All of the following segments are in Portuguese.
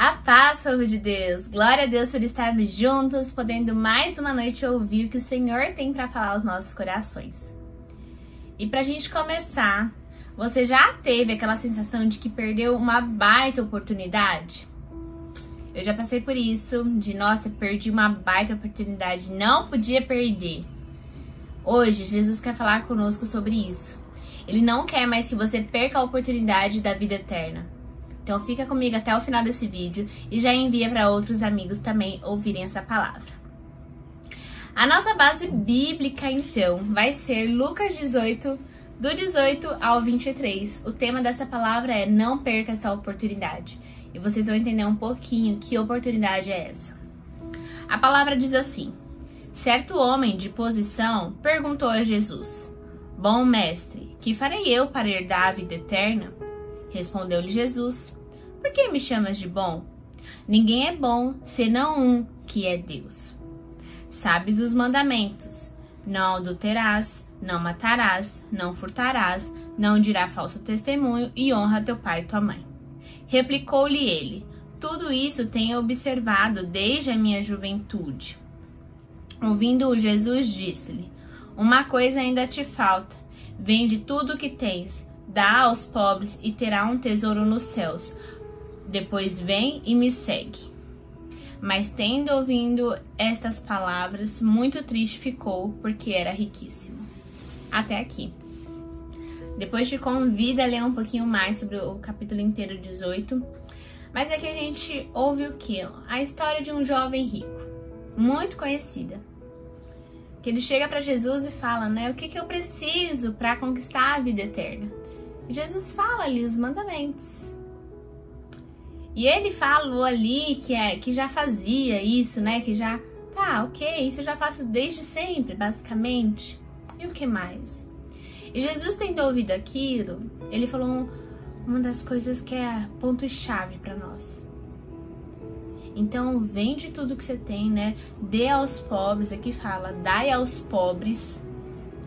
A paz, povo de Deus! Glória a Deus por estarmos juntos, podendo mais uma noite ouvir o que o Senhor tem para falar aos nossos corações. E para a gente começar, você já teve aquela sensação de que perdeu uma baita oportunidade? Eu já passei por isso, de nossa, perdi uma baita oportunidade, não podia perder. Hoje, Jesus quer falar conosco sobre isso. Ele não quer mais que você perca a oportunidade da vida eterna. Então fica comigo até o final desse vídeo e já envia para outros amigos também ouvirem essa palavra. A nossa base bíblica, então, vai ser Lucas 18, do 18 ao 23. O tema dessa palavra é Não perca essa oportunidade. E vocês vão entender um pouquinho que oportunidade é essa. A palavra diz assim: Certo homem de posição perguntou a Jesus: Bom mestre, que farei eu para herdar a vida eterna? Respondeu-lhe Jesus: Por que me chamas de bom? Ninguém é bom senão um, que é Deus. Sabes os mandamentos: Não adulterás, não matarás, não furtarás, não dirá falso testemunho e honra teu pai e tua mãe. Replicou-lhe ele: Tudo isso tenho observado desde a minha juventude. Ouvindo-o, Jesus disse-lhe: Uma coisa ainda te falta. Vende tudo o que tens dá aos pobres e terá um tesouro nos céus. Depois vem e me segue. Mas tendo ouvido estas palavras, muito triste ficou, porque era riquíssimo. Até aqui. Depois te convido a ler um pouquinho mais sobre o capítulo inteiro 18. Mas aqui a gente ouve o que? A história de um jovem rico, muito conhecida. Que ele chega para Jesus e fala, né? O que, que eu preciso para conquistar a vida eterna? Jesus fala ali os mandamentos. E ele falou ali que, é, que já fazia isso, né? Que já. Tá, ok, isso eu já faço desde sempre, basicamente. E o que mais? E Jesus tendo ouvido aquilo, ele falou uma das coisas que é ponto-chave para nós. Então, vende tudo que você tem, né? Dê aos pobres, aqui fala, dai aos pobres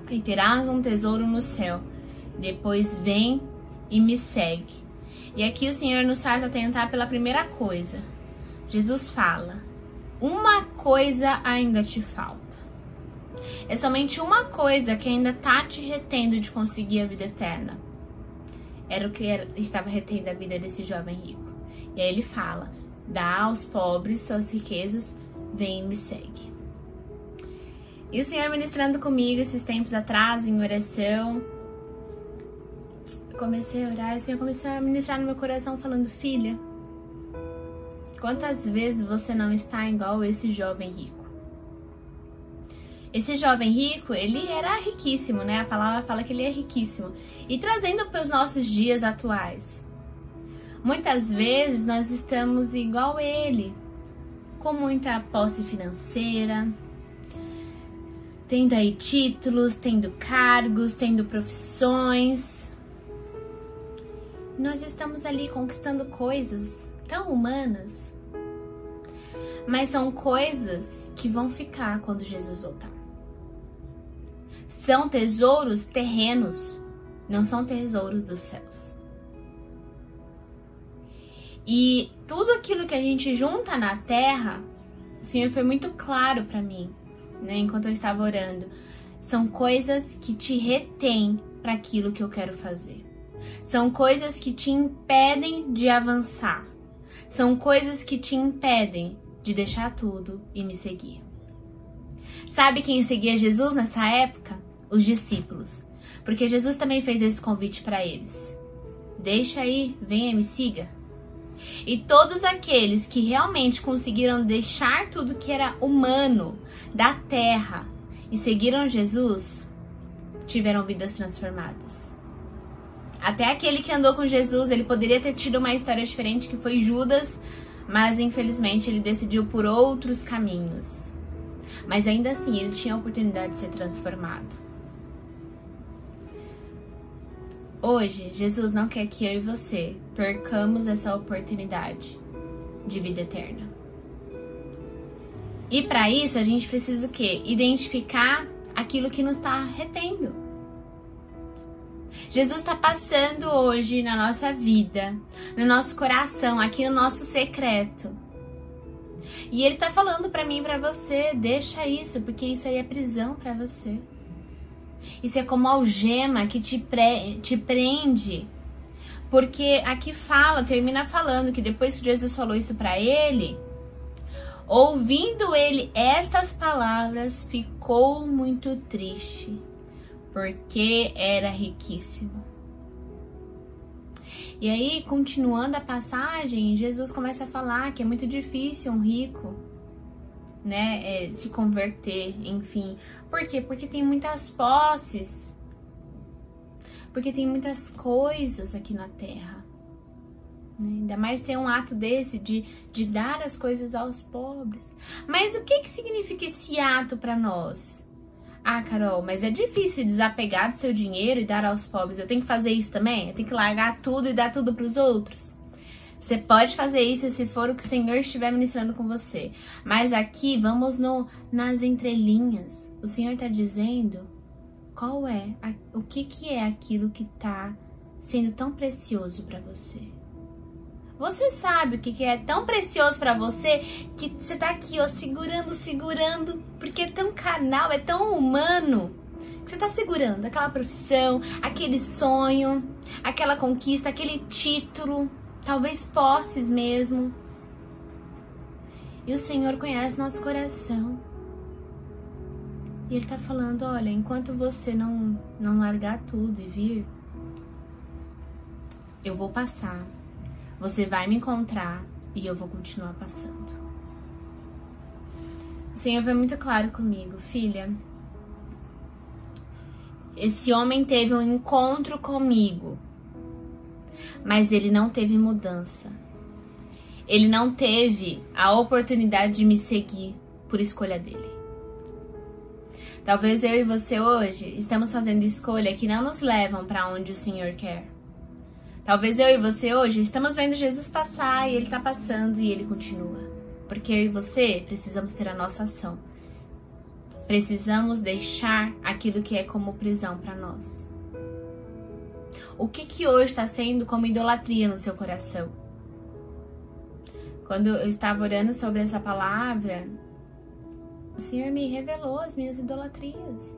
e terás um tesouro no céu depois vem e me segue. E aqui o Senhor nos faz atentar pela primeira coisa. Jesus fala: Uma coisa ainda te falta. É somente uma coisa que ainda está te retendo de conseguir a vida eterna. Era o que estava retendo a vida desse jovem rico. E aí ele fala: Dá aos pobres suas riquezas, vem e me segue. E o Senhor ministrando comigo esses tempos atrás em oração, comecei a orar, assim, eu comecei a ministrar no meu coração falando, filha, quantas vezes você não está igual esse jovem rico? Esse jovem rico, ele era riquíssimo, né? A palavra fala que ele é riquíssimo. E trazendo para os nossos dias atuais. Muitas vezes nós estamos igual ele, com muita posse financeira, tendo aí títulos, tendo cargos, tendo profissões, nós estamos ali conquistando coisas tão humanas, mas são coisas que vão ficar quando Jesus voltar. São tesouros terrenos, não são tesouros dos céus. E tudo aquilo que a gente junta na terra, o Senhor foi muito claro para mim, né, enquanto eu estava orando. São coisas que te retêm para aquilo que eu quero fazer. São coisas que te impedem de avançar. São coisas que te impedem de deixar tudo e me seguir. Sabe quem seguia Jesus nessa época? Os discípulos. Porque Jesus também fez esse convite para eles. Deixa aí, venha e me siga. E todos aqueles que realmente conseguiram deixar tudo que era humano da terra e seguiram Jesus tiveram vidas transformadas. Até aquele que andou com Jesus, ele poderia ter tido uma história diferente, que foi Judas, mas infelizmente ele decidiu por outros caminhos. Mas ainda assim, ele tinha a oportunidade de ser transformado. Hoje, Jesus não quer que eu e você percamos essa oportunidade de vida eterna. E para isso, a gente precisa o quê? Identificar aquilo que nos está retendo Jesus está passando hoje na nossa vida, no nosso coração, aqui no nosso secreto. E ele está falando para mim para você, deixa isso, porque isso aí é prisão para você. Isso é como algema que te, pre te prende. Porque aqui fala, termina falando que depois que Jesus falou isso para ele, ouvindo ele estas palavras, ficou muito triste porque era riquíssimo. E aí, continuando a passagem, Jesus começa a falar que é muito difícil um rico, né, é, se converter, enfim. Por quê? Porque tem muitas posses, porque tem muitas coisas aqui na terra. Né? Ainda mais ter um ato desse de, de dar as coisas aos pobres. Mas o que, que significa esse ato para nós? Ah, Carol, mas é difícil desapegar do seu dinheiro e dar aos pobres. Eu tenho que fazer isso também? Eu tenho que largar tudo e dar tudo para os outros? Você pode fazer isso se for o que o Senhor estiver ministrando com você. Mas aqui vamos no nas entrelinhas. O Senhor está dizendo qual é o que que é aquilo que está sendo tão precioso para você. Você sabe o que, é tão precioso para você que você tá aqui, ó, segurando, segurando, porque é tão carnal, é tão humano. Que você tá segurando aquela profissão, aquele sonho, aquela conquista, aquele título, talvez posses mesmo. E o Senhor conhece nosso coração. E Ele tá falando: olha, enquanto você não, não largar tudo e vir, eu vou passar você vai me encontrar e eu vou continuar passando. O Senhor foi muito claro comigo, filha. Esse homem teve um encontro comigo, mas ele não teve mudança. Ele não teve a oportunidade de me seguir por escolha dele. Talvez eu e você hoje estamos fazendo escolha que não nos levam para onde o Senhor quer. Talvez eu e você hoje estamos vendo Jesus passar e ele está passando e ele continua. Porque eu e você precisamos ter a nossa ação. Precisamos deixar aquilo que é como prisão para nós. O que que hoje está sendo como idolatria no seu coração? Quando eu estava orando sobre essa palavra, o Senhor me revelou as minhas idolatrias.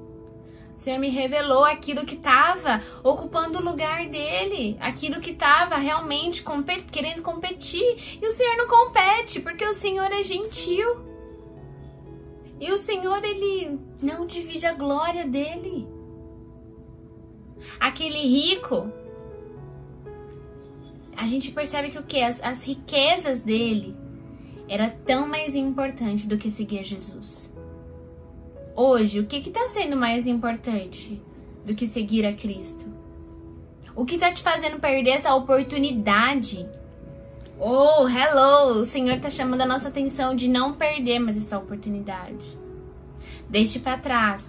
O Senhor me revelou aquilo que estava ocupando o lugar dele, aquilo que estava realmente compet querendo competir. E o Senhor não compete, porque o Senhor é gentil. E o Senhor, ele não divide a glória dele. Aquele rico, a gente percebe que o que? As, as riquezas dele era tão mais importante do que seguir Jesus. Hoje, o que está sendo mais importante do que seguir a Cristo? O que está te fazendo perder essa oportunidade? Oh, hello! O Senhor está chamando a nossa atenção de não perder mais essa oportunidade. Deixe para trás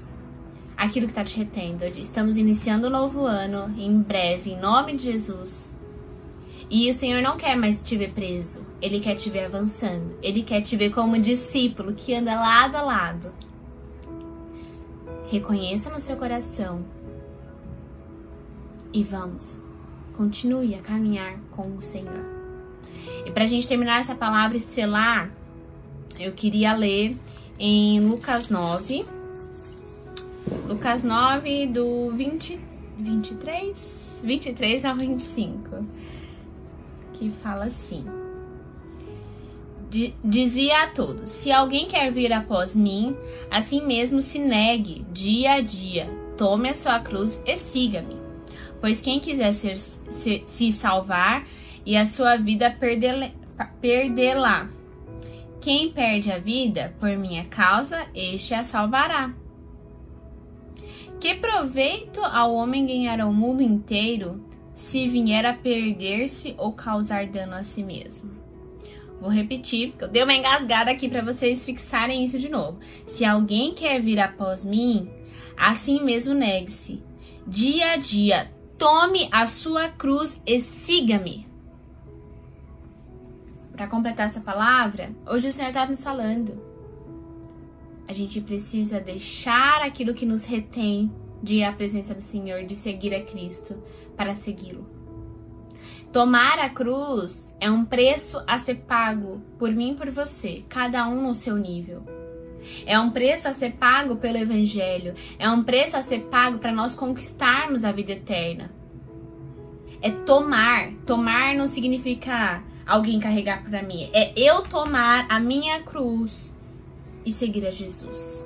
aquilo que está te retendo. Estamos iniciando o um novo ano em breve, em nome de Jesus. E o Senhor não quer mais te ver preso. Ele quer te ver avançando. Ele quer te ver como discípulo que anda lado a lado Reconheça no seu coração. E vamos, continue a caminhar com o Senhor. E para a gente terminar essa palavra e selar, eu queria ler em Lucas 9, Lucas 9, do 20, 23, 23 ao 25, que fala assim dizia a todos: Se alguém quer vir após mim, assim mesmo se negue dia a dia, tome a sua cruz e siga-me. Pois quem quiser ser, se, se salvar e a sua vida perdê-la. Quem perde a vida por minha causa, este a salvará. Que proveito ao homem ganhar o mundo inteiro se vier a perder-se ou causar dano a si mesmo? Vou repetir, porque eu dei uma engasgada aqui para vocês fixarem isso de novo. Se alguém quer vir após mim, assim mesmo negue-se. Dia a dia, tome a sua cruz e siga-me. Para completar essa palavra, hoje o Senhor está nos falando. A gente precisa deixar aquilo que nos retém de ir à presença do Senhor, de seguir a Cristo, para segui-lo. Tomar a cruz é um preço a ser pago por mim e por você, cada um no seu nível. É um preço a ser pago pelo Evangelho. É um preço a ser pago para nós conquistarmos a vida eterna. É tomar. Tomar não significa alguém carregar para mim. É eu tomar a minha cruz e seguir a Jesus.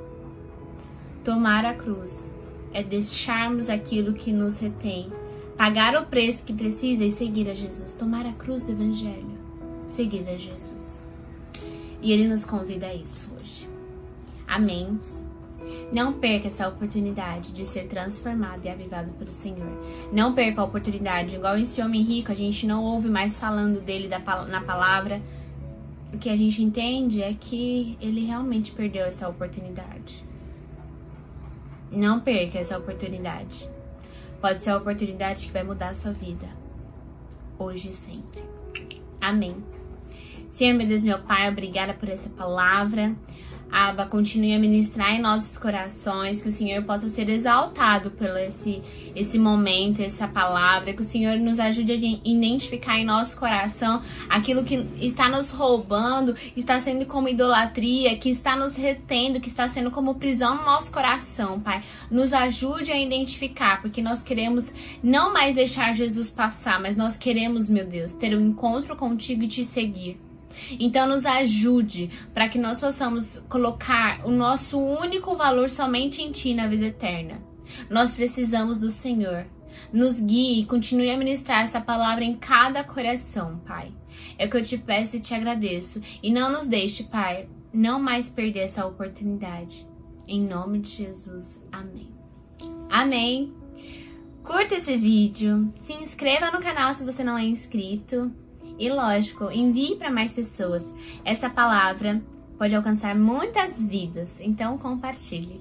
Tomar a cruz é deixarmos aquilo que nos retém, pagar o preço que precisa e seguir a Jesus. Tomar a cruz do Evangelho, seguir a Jesus. E Ele nos convida a isso hoje. Amém. Não perca essa oportunidade de ser transformado e avivado pelo Senhor. Não perca a oportunidade. Igual esse homem rico, a gente não ouve mais falando dele na palavra. O que a gente entende é que ele realmente perdeu essa oportunidade. Não perca essa oportunidade. Pode ser a oportunidade que vai mudar a sua vida. Hoje e sempre. Amém. Senhor, meu Deus, meu Pai, obrigada por essa palavra. Aba, continue a ministrar em nossos corações, que o Senhor possa ser exaltado pelo esse, esse momento, essa palavra, que o Senhor nos ajude a identificar em nosso coração aquilo que está nos roubando, está sendo como idolatria, que está nos retendo, que está sendo como prisão no nosso coração, Pai. Nos ajude a identificar, porque nós queremos não mais deixar Jesus passar, mas nós queremos, meu Deus, ter um encontro contigo e te seguir. Então, nos ajude para que nós possamos colocar o nosso único valor somente em Ti na vida eterna. Nós precisamos do Senhor. Nos guie e continue a ministrar essa palavra em cada coração, Pai. É o que eu te peço e te agradeço. E não nos deixe, Pai, não mais perder essa oportunidade. Em nome de Jesus. Amém. Amém. Curta esse vídeo, se inscreva no canal se você não é inscrito e lógico, envie para mais pessoas. Essa palavra pode alcançar muitas vidas, então compartilhe.